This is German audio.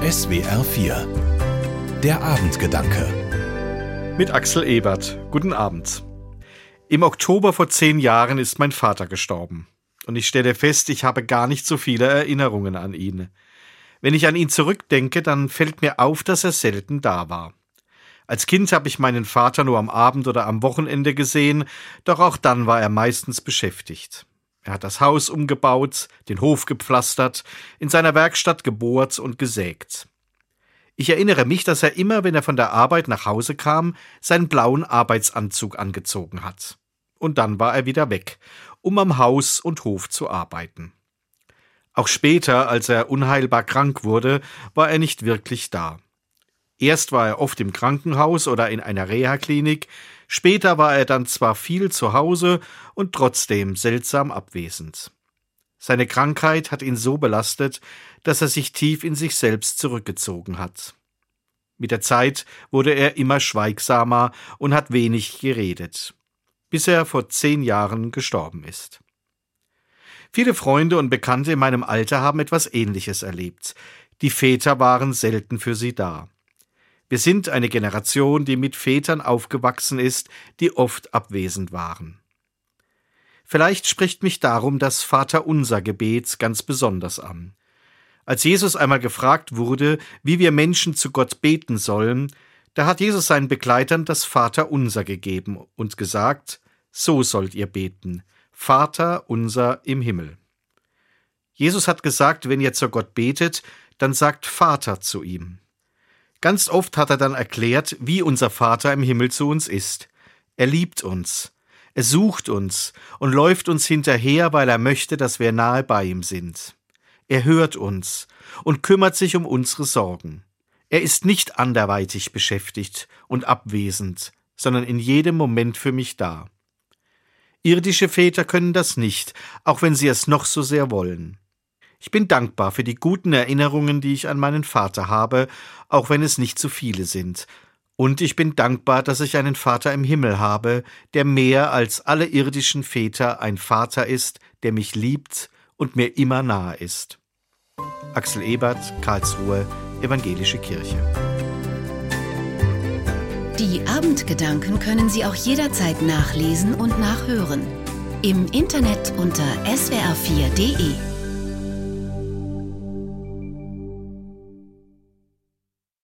SWR 4 Der Abendgedanke Mit Axel Ebert. Guten Abend. Im Oktober vor zehn Jahren ist mein Vater gestorben. Und ich stelle fest, ich habe gar nicht so viele Erinnerungen an ihn. Wenn ich an ihn zurückdenke, dann fällt mir auf, dass er selten da war. Als Kind habe ich meinen Vater nur am Abend oder am Wochenende gesehen, doch auch dann war er meistens beschäftigt. Er hat das Haus umgebaut, den Hof gepflastert, in seiner Werkstatt gebohrt und gesägt. Ich erinnere mich, dass er immer, wenn er von der Arbeit nach Hause kam, seinen blauen Arbeitsanzug angezogen hat. Und dann war er wieder weg, um am Haus und Hof zu arbeiten. Auch später, als er unheilbar krank wurde, war er nicht wirklich da. Erst war er oft im Krankenhaus oder in einer Reha-Klinik, später war er dann zwar viel zu Hause und trotzdem seltsam abwesend. Seine Krankheit hat ihn so belastet, dass er sich tief in sich selbst zurückgezogen hat. Mit der Zeit wurde er immer schweigsamer und hat wenig geredet, bis er vor zehn Jahren gestorben ist. Viele Freunde und Bekannte in meinem Alter haben etwas Ähnliches erlebt. Die Väter waren selten für sie da. Wir sind eine Generation, die mit Vätern aufgewachsen ist, die oft abwesend waren. Vielleicht spricht mich darum das Vaterunser Gebet ganz besonders an. Als Jesus einmal gefragt wurde, wie wir Menschen zu Gott beten sollen, da hat Jesus seinen Begleitern das Vaterunser gegeben und gesagt, so sollt ihr beten, Vater unser im Himmel. Jesus hat gesagt, wenn ihr zu Gott betet, dann sagt Vater zu ihm. Ganz oft hat er dann erklärt, wie unser Vater im Himmel zu uns ist. Er liebt uns, er sucht uns und läuft uns hinterher, weil er möchte, dass wir nahe bei ihm sind. Er hört uns und kümmert sich um unsere Sorgen. Er ist nicht anderweitig beschäftigt und abwesend, sondern in jedem Moment für mich da. Irdische Väter können das nicht, auch wenn sie es noch so sehr wollen. Ich bin dankbar für die guten Erinnerungen, die ich an meinen Vater habe, auch wenn es nicht zu viele sind. Und ich bin dankbar, dass ich einen Vater im Himmel habe, der mehr als alle irdischen Väter ein Vater ist, der mich liebt und mir immer nahe ist. Axel Ebert, Karlsruhe, Evangelische Kirche. Die Abendgedanken können Sie auch jederzeit nachlesen und nachhören. Im Internet unter swr4.de.